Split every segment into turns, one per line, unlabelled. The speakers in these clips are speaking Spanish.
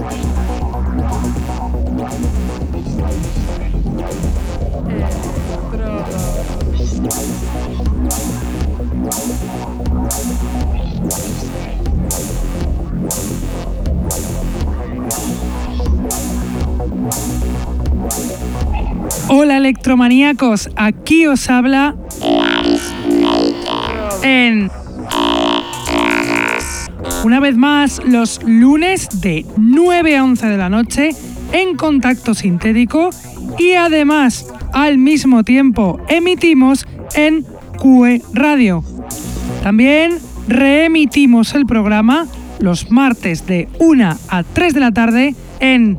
Estrada. Hola electromaníacos, aquí os habla en una vez más los lunes de 9 a 11 de la noche en contacto sintético y además al mismo tiempo emitimos en QE Radio. También reemitimos el programa los martes de 1 a 3 de la tarde en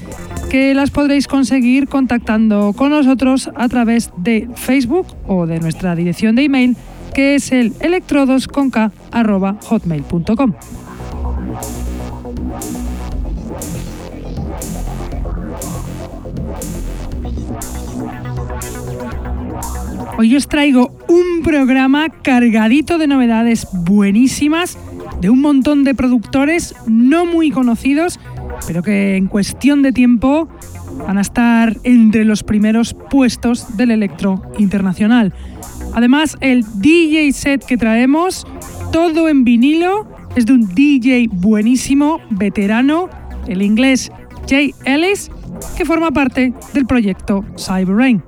que las podréis conseguir contactando con nosotros a través de Facebook o de nuestra dirección de email que es el electrodosconk.hotmail.com. Hoy os traigo un programa cargadito de novedades buenísimas de un montón de productores no muy conocidos pero que en cuestión de tiempo van a estar entre los primeros puestos del electro internacional. Además, el DJ set que traemos, todo en vinilo, es de un DJ buenísimo, veterano, el inglés Jay Ellis, que forma parte del proyecto Cyber Rain.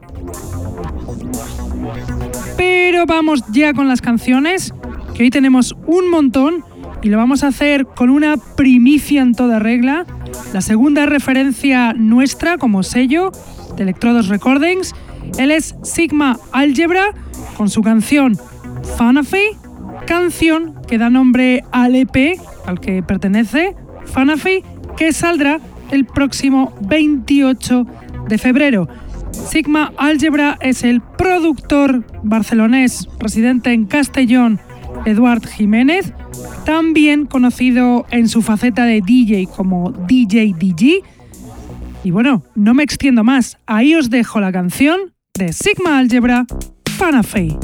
Pero vamos ya con las canciones, que hoy tenemos un montón y lo vamos a hacer con una primicia en toda regla. La segunda referencia nuestra como sello de Electrodos Recordings. Es Sigma Algebra con su canción Fanafi, canción que da nombre al EP al que pertenece, Fanafi, que saldrá el próximo 28 de febrero. Sigma Algebra es el productor barcelonés residente en Castellón, Eduard Jiménez, también conocido en su faceta de DJ como DJ DG. Y bueno, no me extiendo más, ahí os dejo la canción de Sigma Algebra, Fanafei.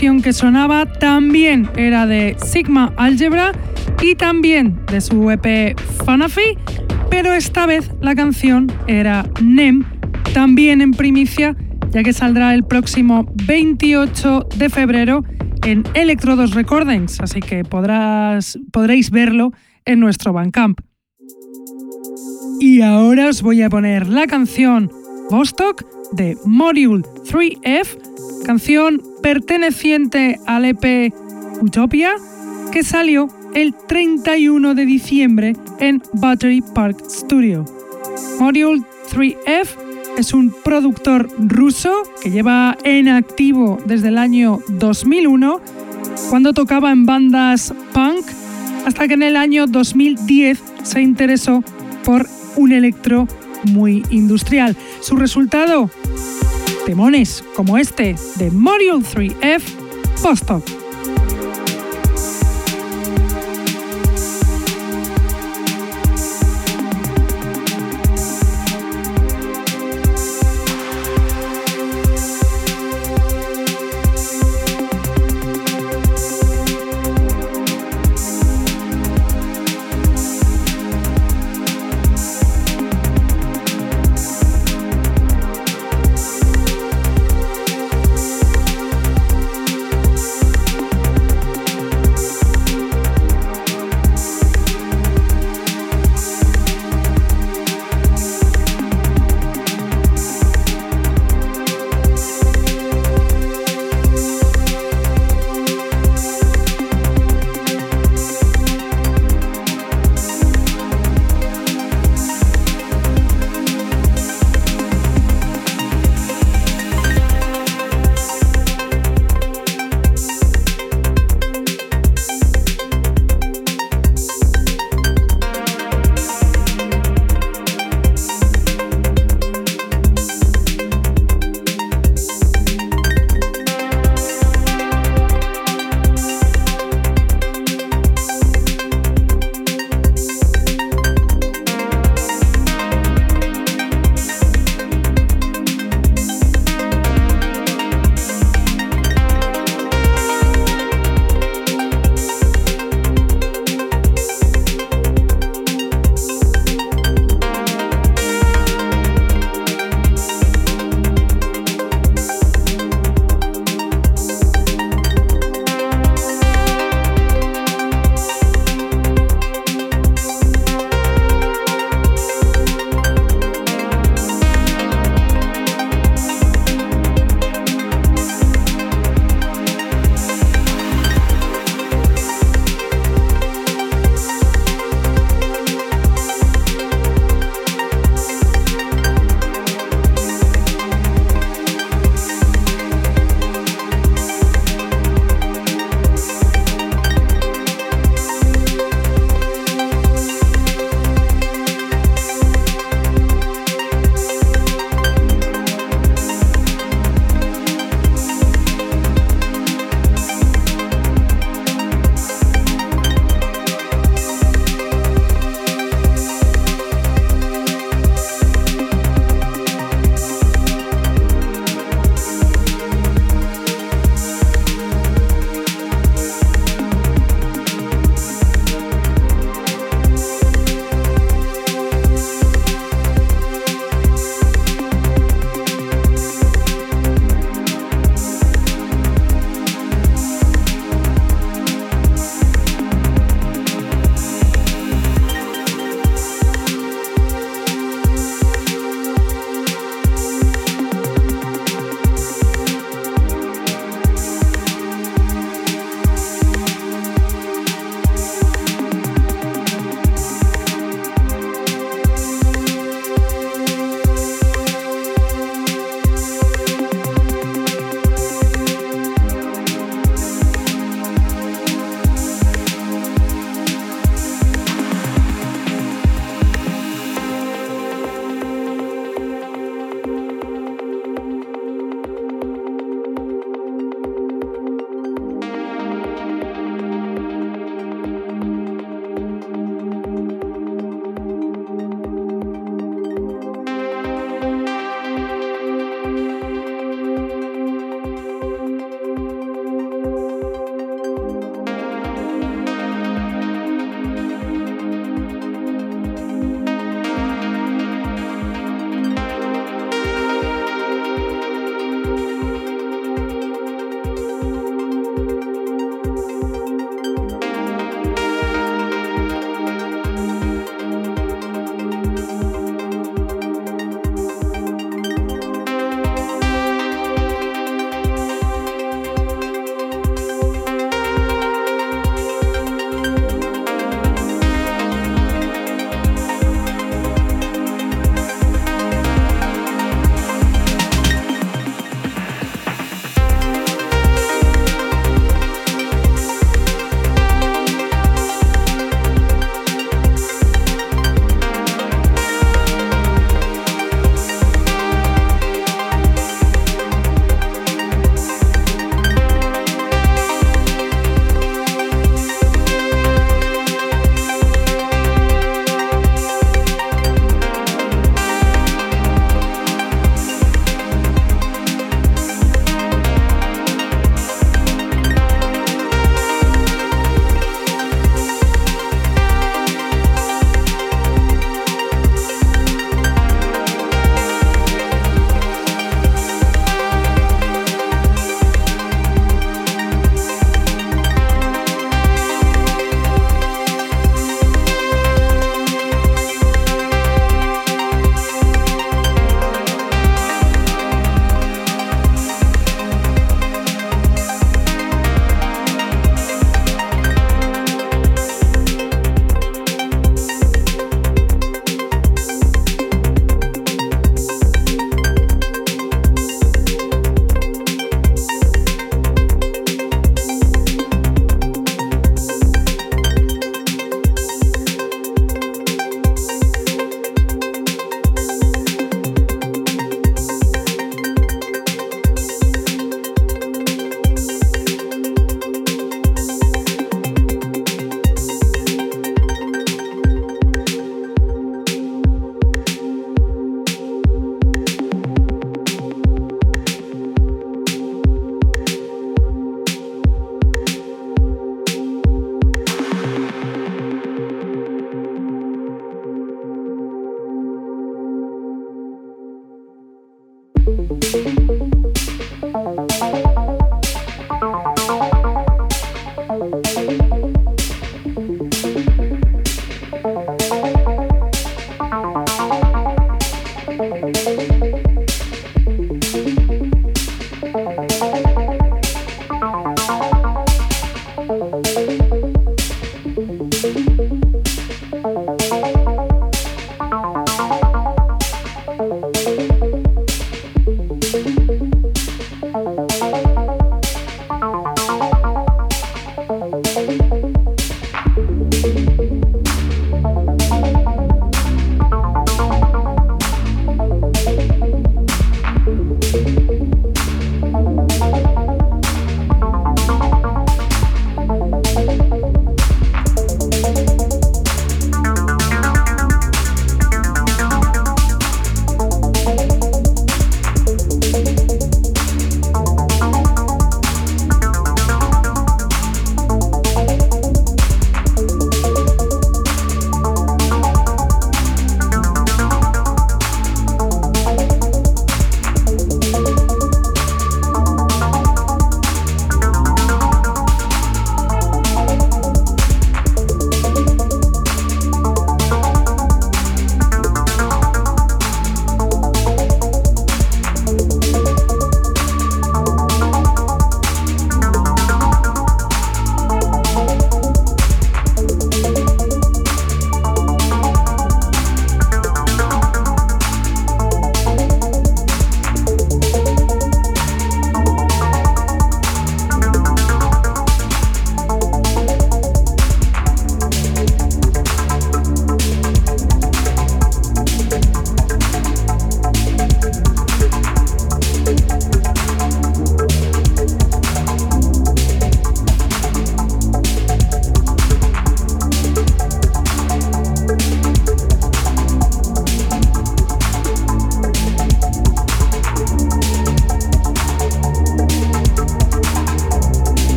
Canción que sonaba también era de Sigma Algebra y también de su EP Fanafi, pero esta vez la canción era NEM, también en primicia, ya que saldrá el próximo 28 de febrero en Electrodos Recordings, así que podrás, podréis verlo en nuestro Bandcamp. Y ahora os voy a poner la canción Vostok de Module 3F, canción perteneciente al EP Utopia, que salió el 31 de diciembre en Battery Park Studio. Module 3F es un productor ruso que lleva en activo desde el año 2001, cuando tocaba en bandas punk, hasta que en el año 2010 se interesó por un electro muy industrial. Su resultado, temones como este de Module 3F Post-Talk.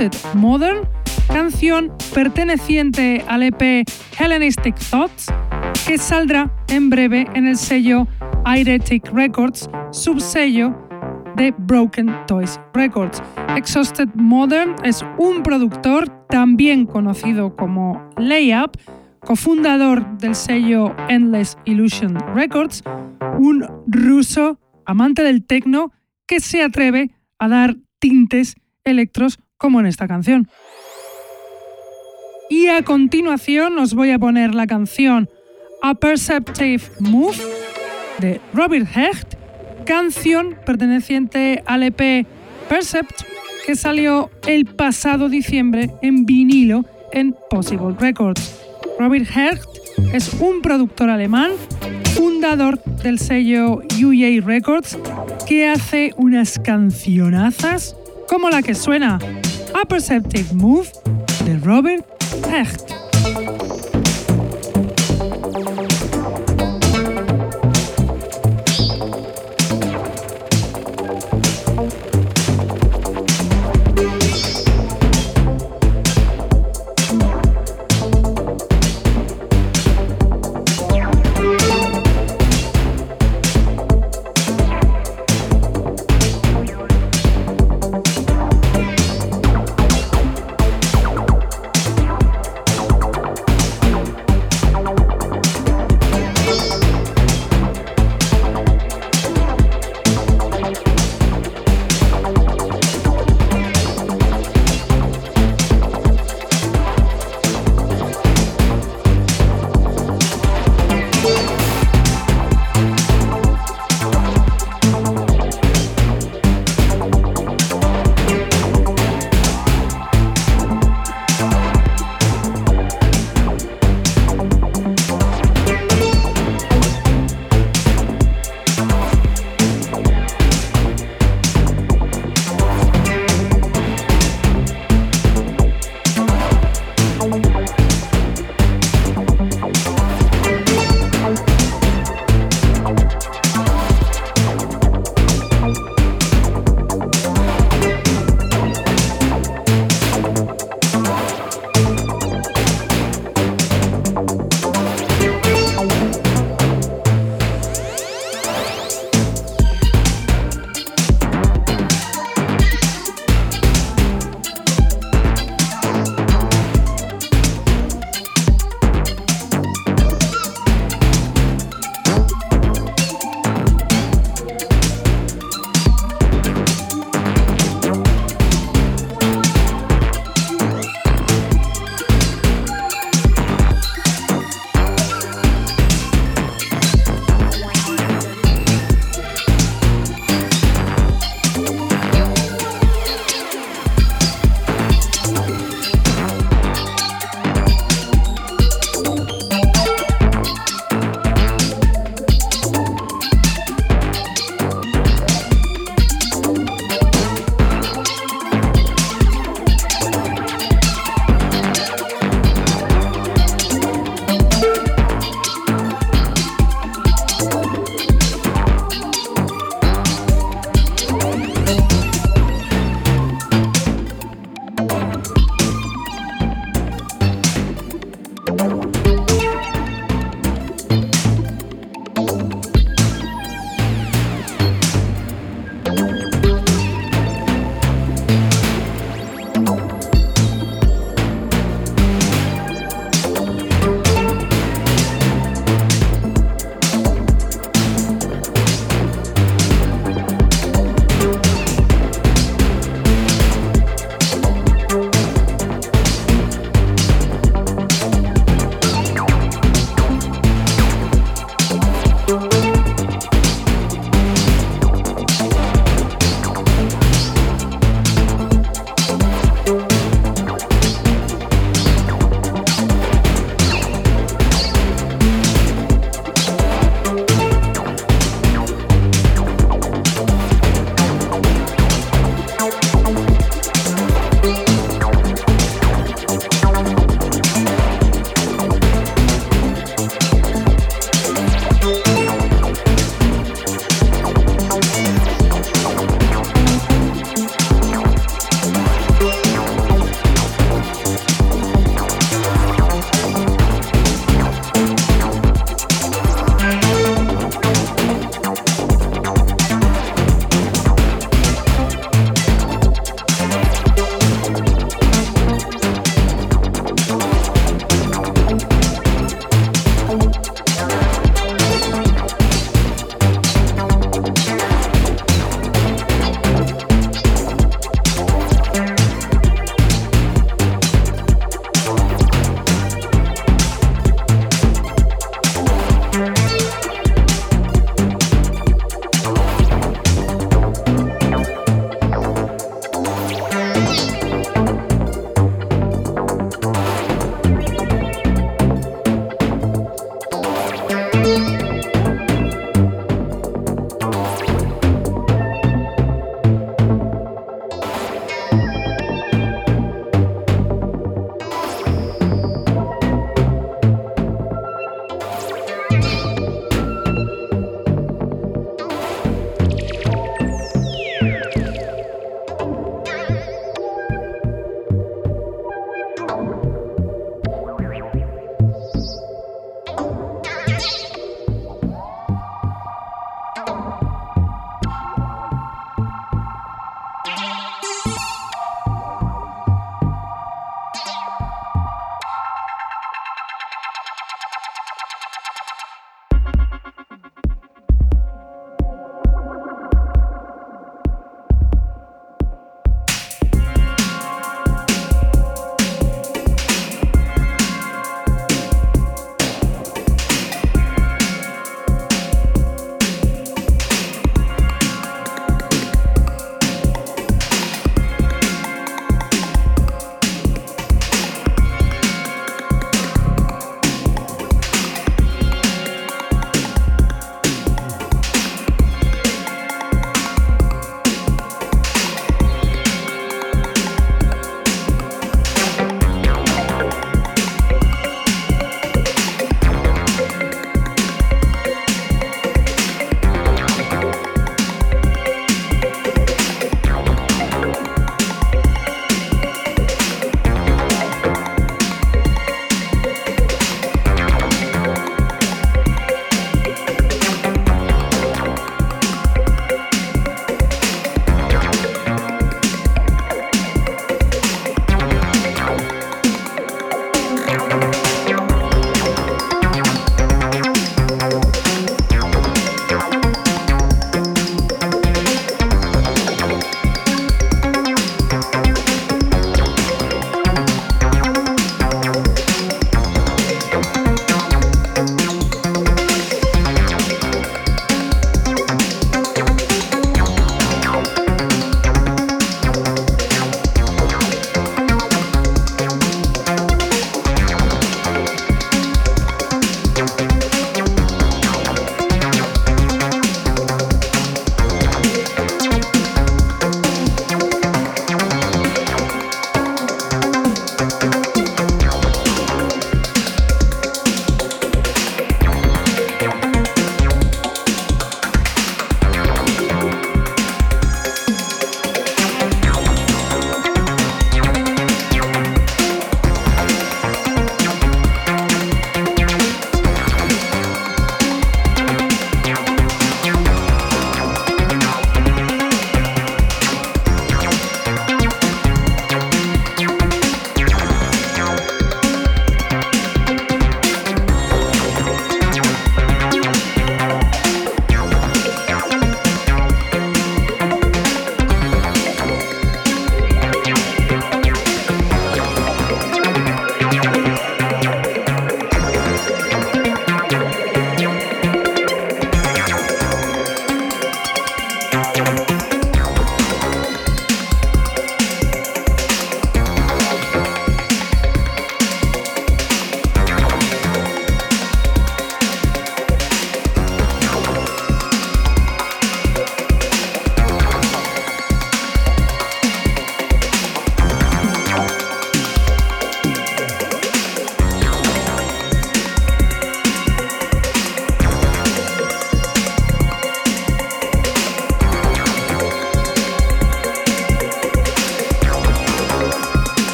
Exhausted Modern, canción perteneciente al EP Hellenistic Thoughts, que saldrá en breve en el sello Iretic Records, subsello de Broken Toys Records. Exhausted Modern es un productor también conocido como Layup, cofundador del sello Endless Illusion Records, un ruso amante del techno que se atreve a dar tintes electros como en esta canción. Y a continuación os voy a poner la canción A Perceptive Move de Robert Hecht, canción perteneciente al EP Percept que salió el pasado diciembre en vinilo en Possible Records. Robert Hecht es un productor alemán, fundador del sello UA Records, que hace unas cancionazas como la que suena A Perceptive Move de Robert Hecht.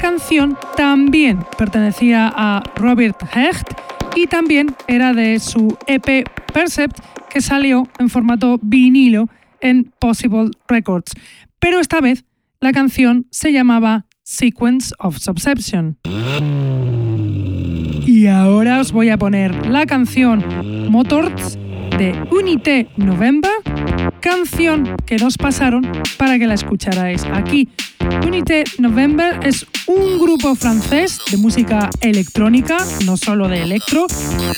Canción también pertenecía a Robert Hecht y también era de su EP Percept que salió en formato vinilo en Possible Records. Pero esta vez la canción se llamaba Sequence of Subception. Y ahora os voy a poner la canción Motors de Unité November, canción que nos pasaron para que la escucharais aquí. Unité November es un grupo francés de música electrónica, no solo de electro,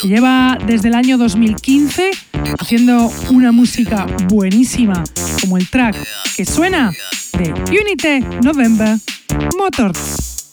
que lleva desde el año 2015 haciendo una música buenísima, como el track que suena de Unité November Motors.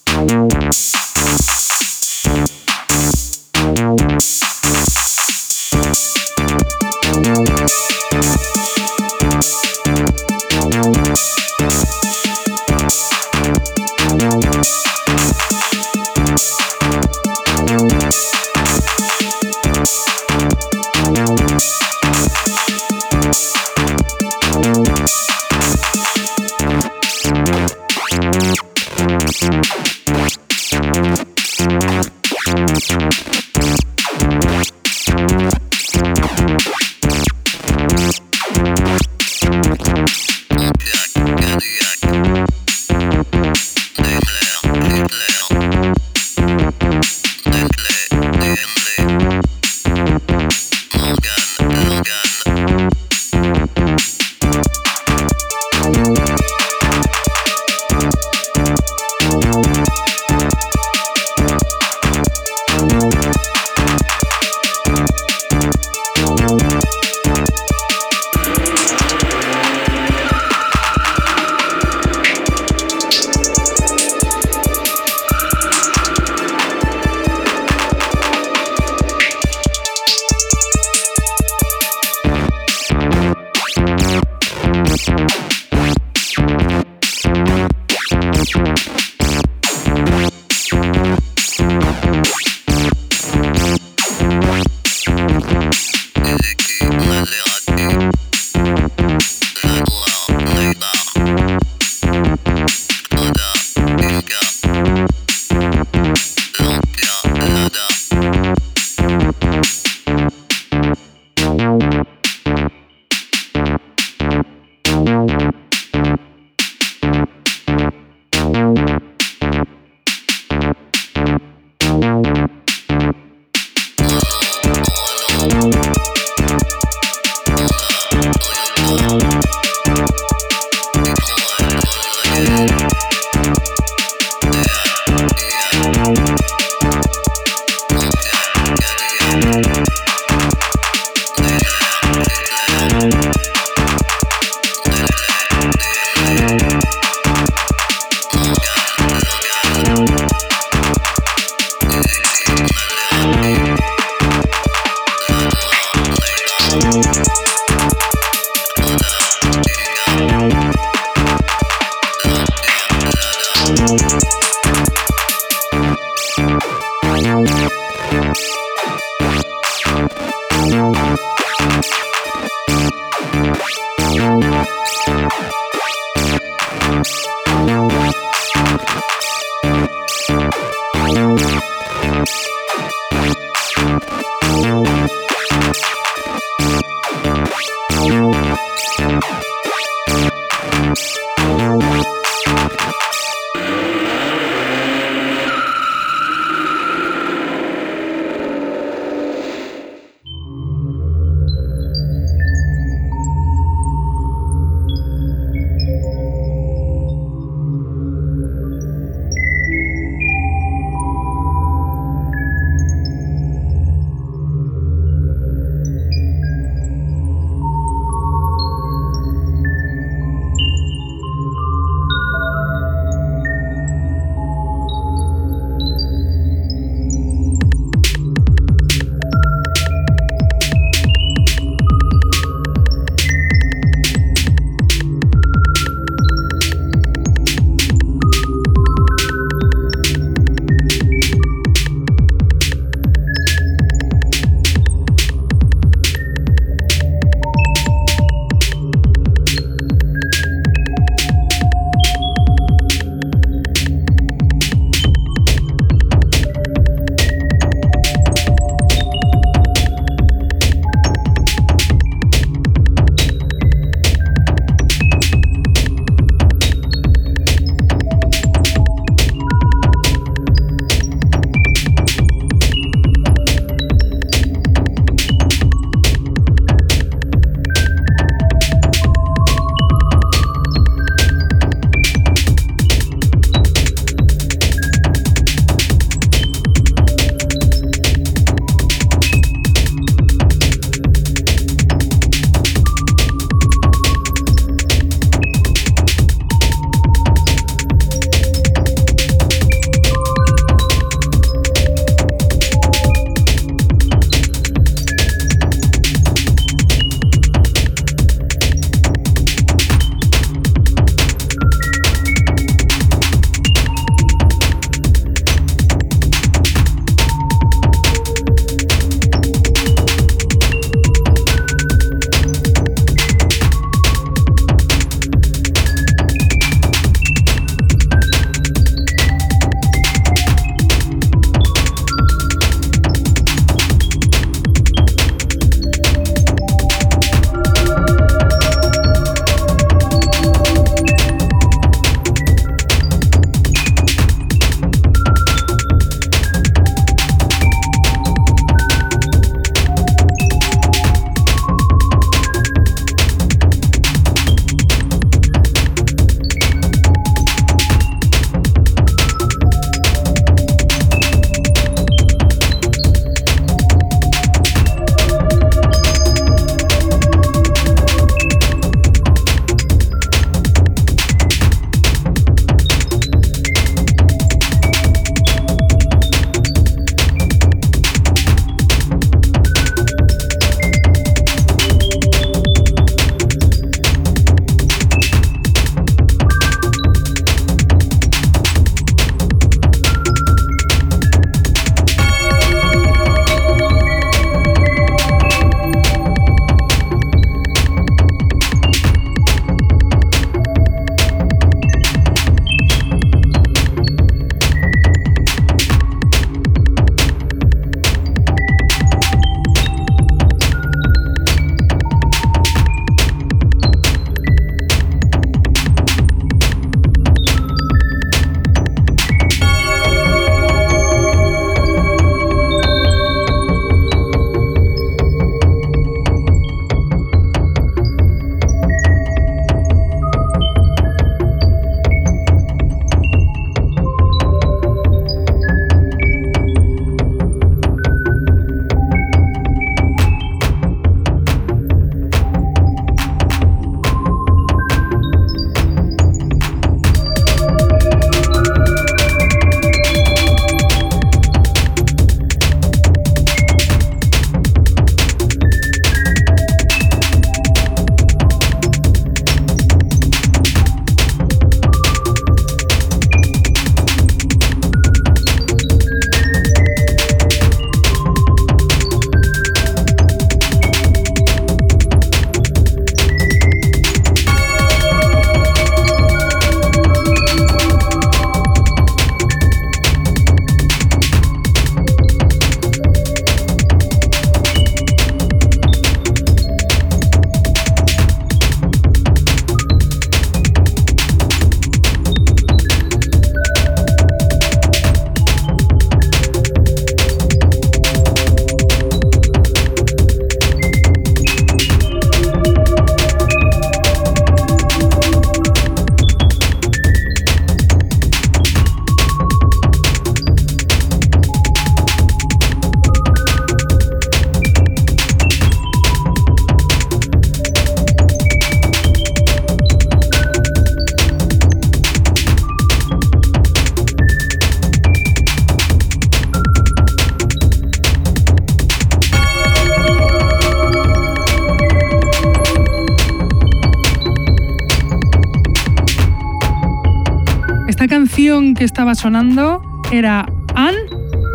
Sonando era Anne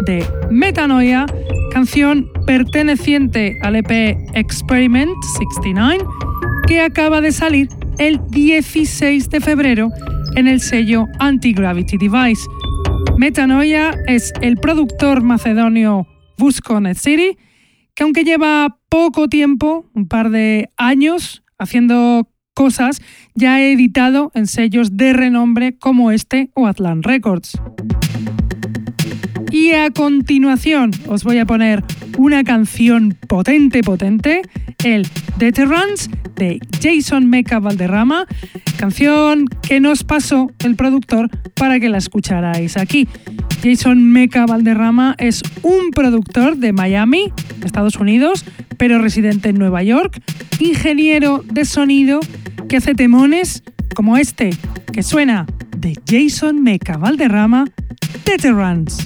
de Metanoia, canción perteneciente al EP Experiment 69 que acaba de salir el 16 de febrero en el sello Anti-Gravity Device. Metanoia es el productor macedonio Busconet City, que aunque lleva poco tiempo, un par de años, haciendo cosas, ya ha editado en sellos de renombre como este o Atlant Records. Y a continuación os voy a poner una canción potente, potente, el Deterrence de Jason Meca Valderrama, canción que nos pasó el productor para que la escucharais aquí. Jason Meca Valderrama es un productor de Miami, Estados Unidos, pero residente en Nueva York, ingeniero de sonido que hace temones como este, que suena de Jason Meca Valderrama, Deterrence.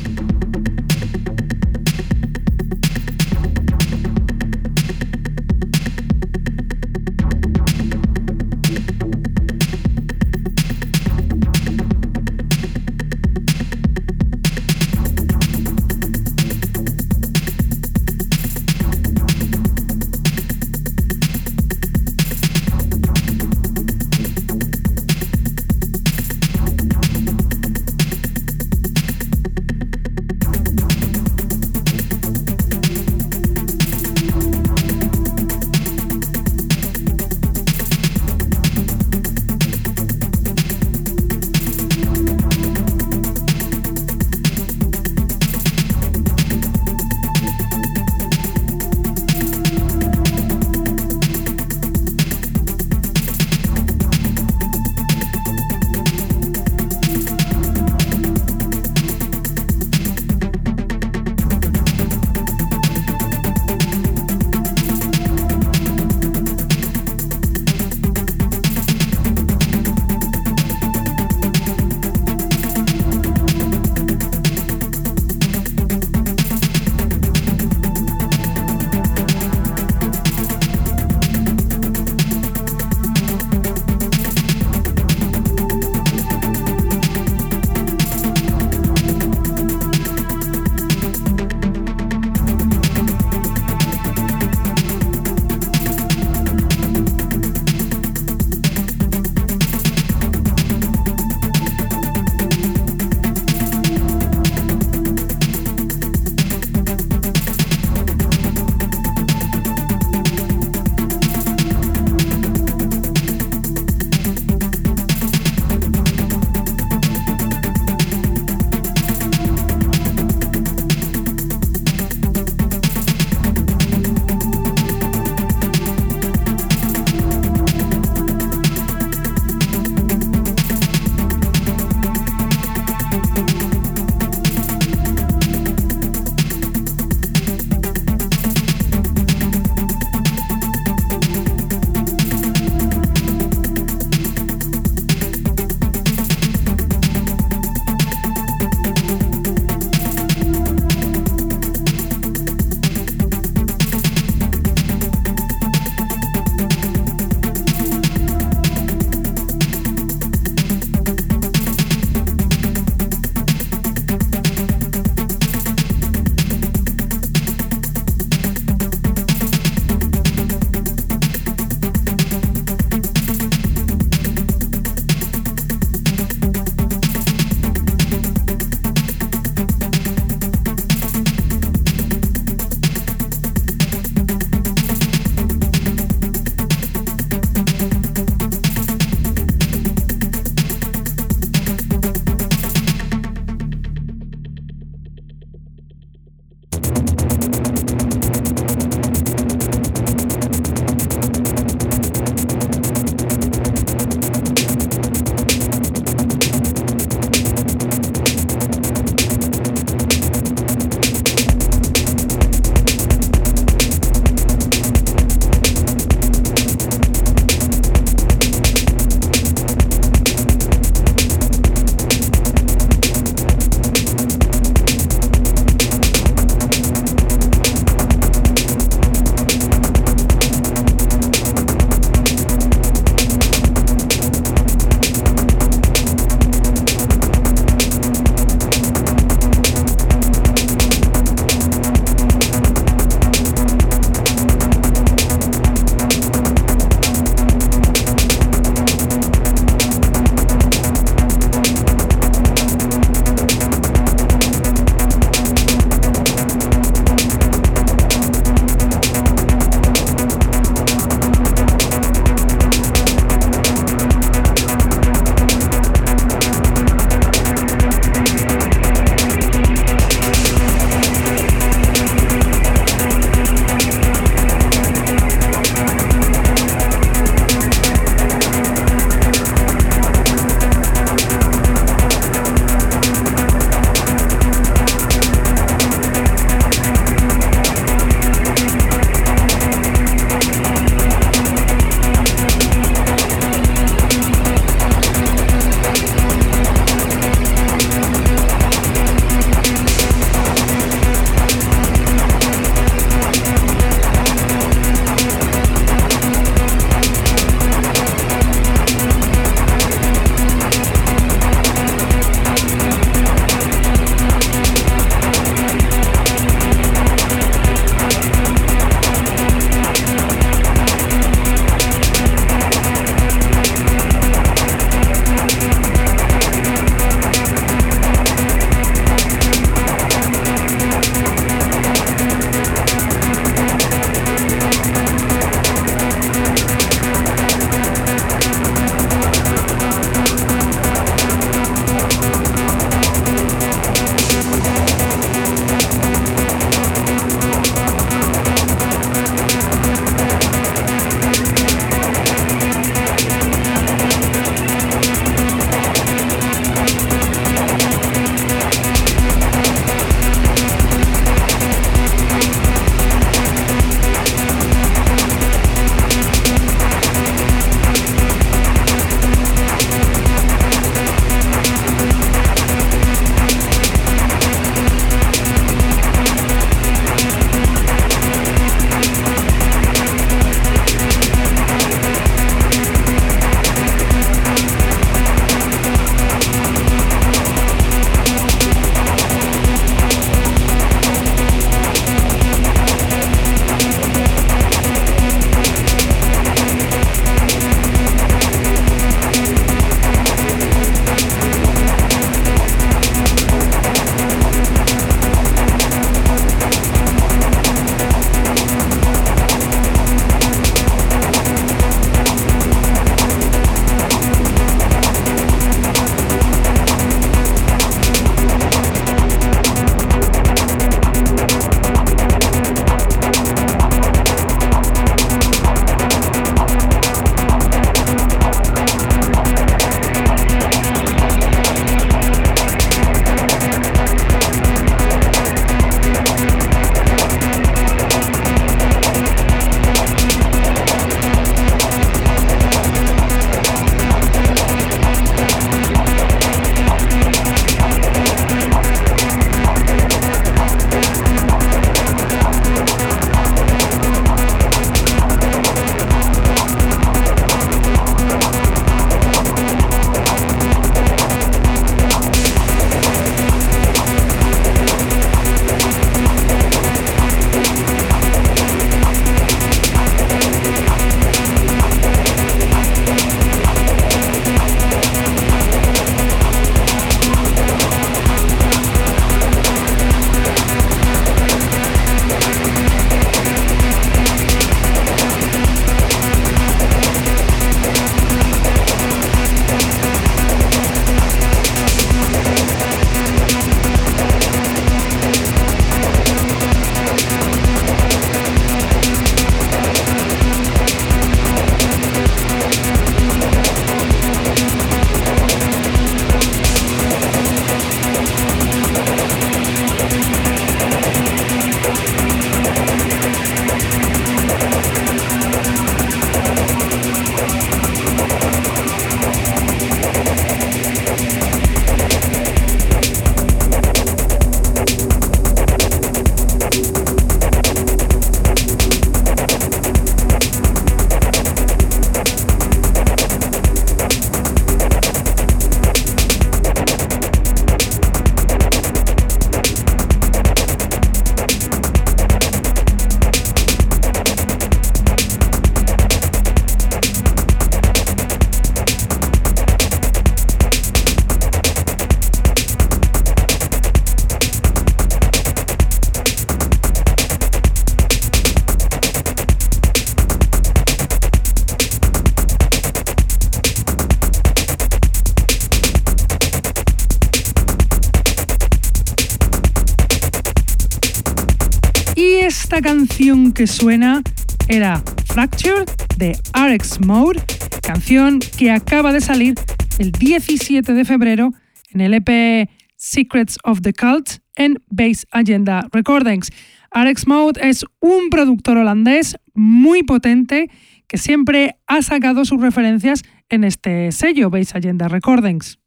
Esta canción que suena era Fracture de RX Mode, canción que acaba de salir el 17 de febrero en el EP Secrets of the Cult en Base Agenda Recordings. RX Mode es un productor holandés muy potente que siempre ha sacado sus referencias en este sello Base Agenda Recordings.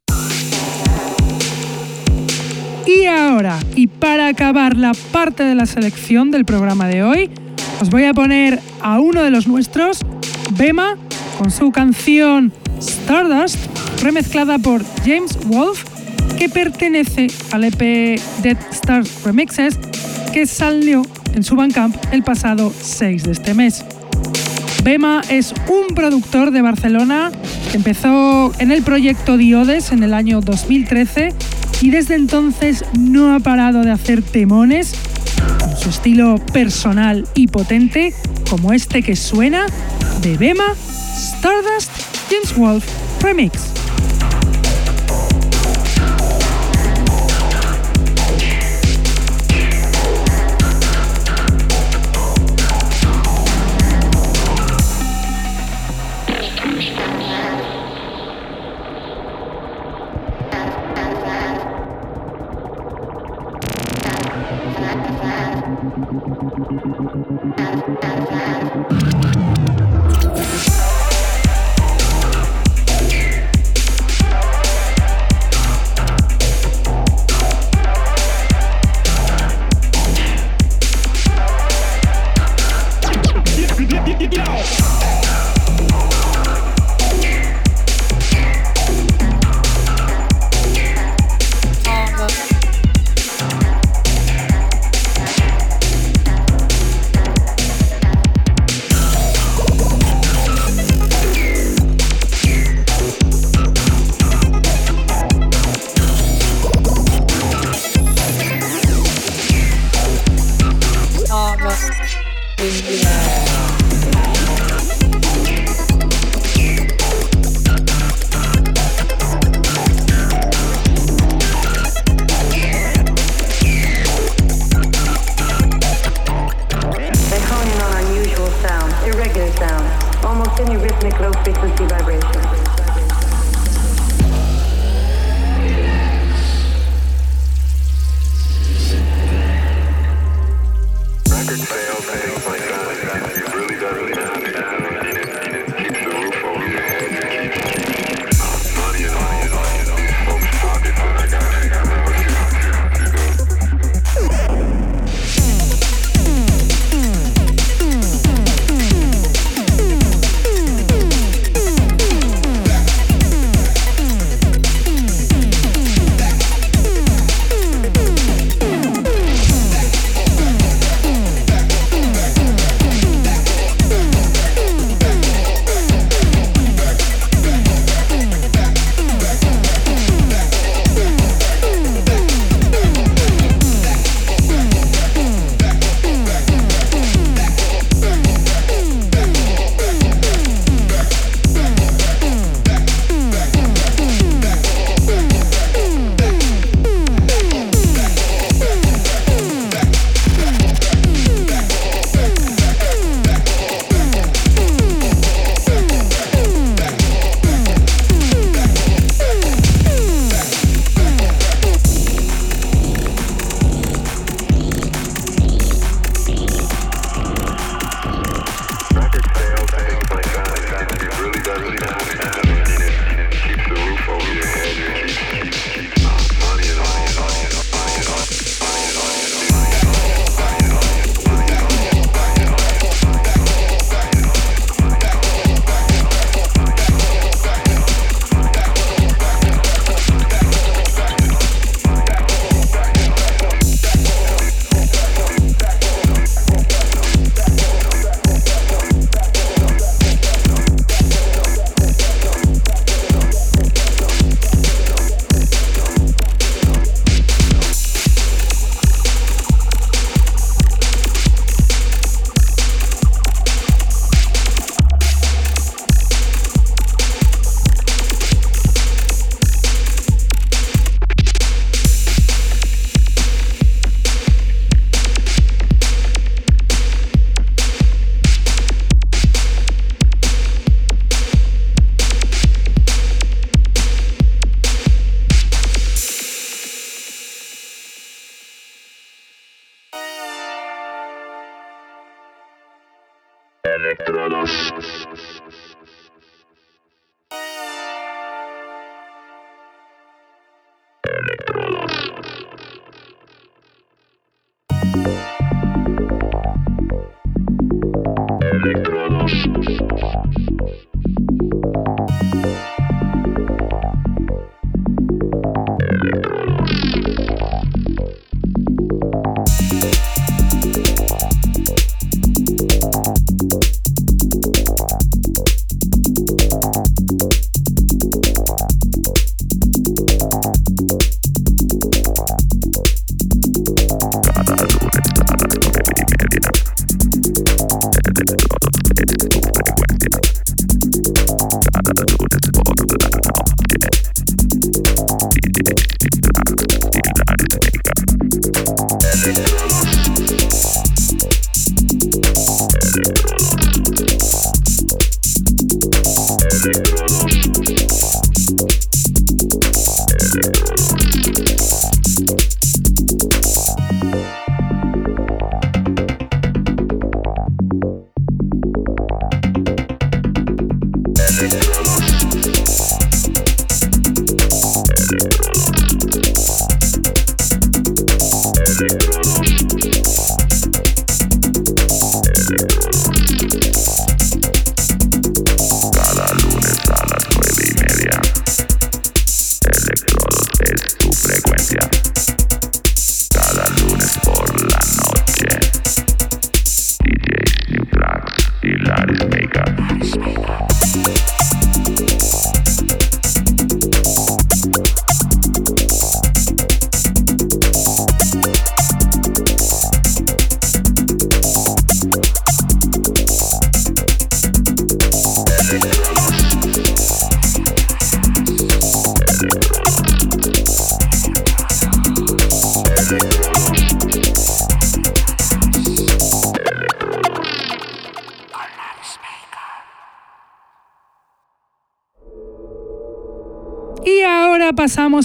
Y ahora, y para acabar la parte de la selección del programa de hoy, os voy a poner a uno de los nuestros, Bema, con su canción Stardust, remezclada por James Wolf, que pertenece al EP Dead Stars Remixes, que salió en su Bandcamp el pasado 6 de este mes. Bema es un productor de Barcelona que empezó en el proyecto Diodes en el año 2013 y desde entonces no ha parado de hacer temones con su estilo personal y potente como este que suena de Bema Stardust James Wolf Remix.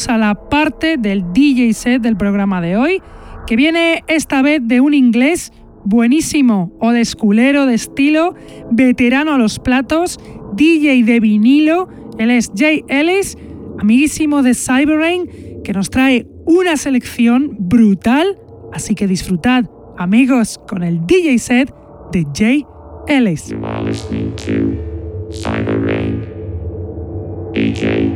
A la parte del DJ set del programa de hoy, que viene esta vez de un inglés buenísimo o de esculero de estilo, veterano a los platos, DJ de vinilo, él es Jay Ellis, amiguísimo de Cyberrain, que nos trae una selección brutal, así que disfrutad, amigos, con el DJ set de Jay Ellis. DJ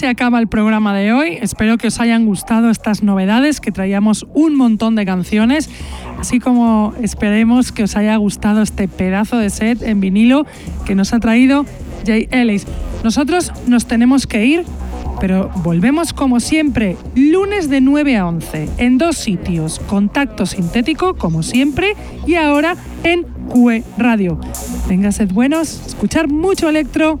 se acaba el programa de hoy. Espero que os hayan gustado estas novedades, que traíamos un montón de canciones, así como esperemos que os haya gustado este pedazo de set en vinilo que nos ha traído Jay Ellis. Nosotros nos tenemos que ir, pero volvemos como siempre, lunes de 9 a 11, en dos sitios, Contacto Sintético, como siempre, y ahora en QE Radio. Venga, sed buenos, escuchar mucho electro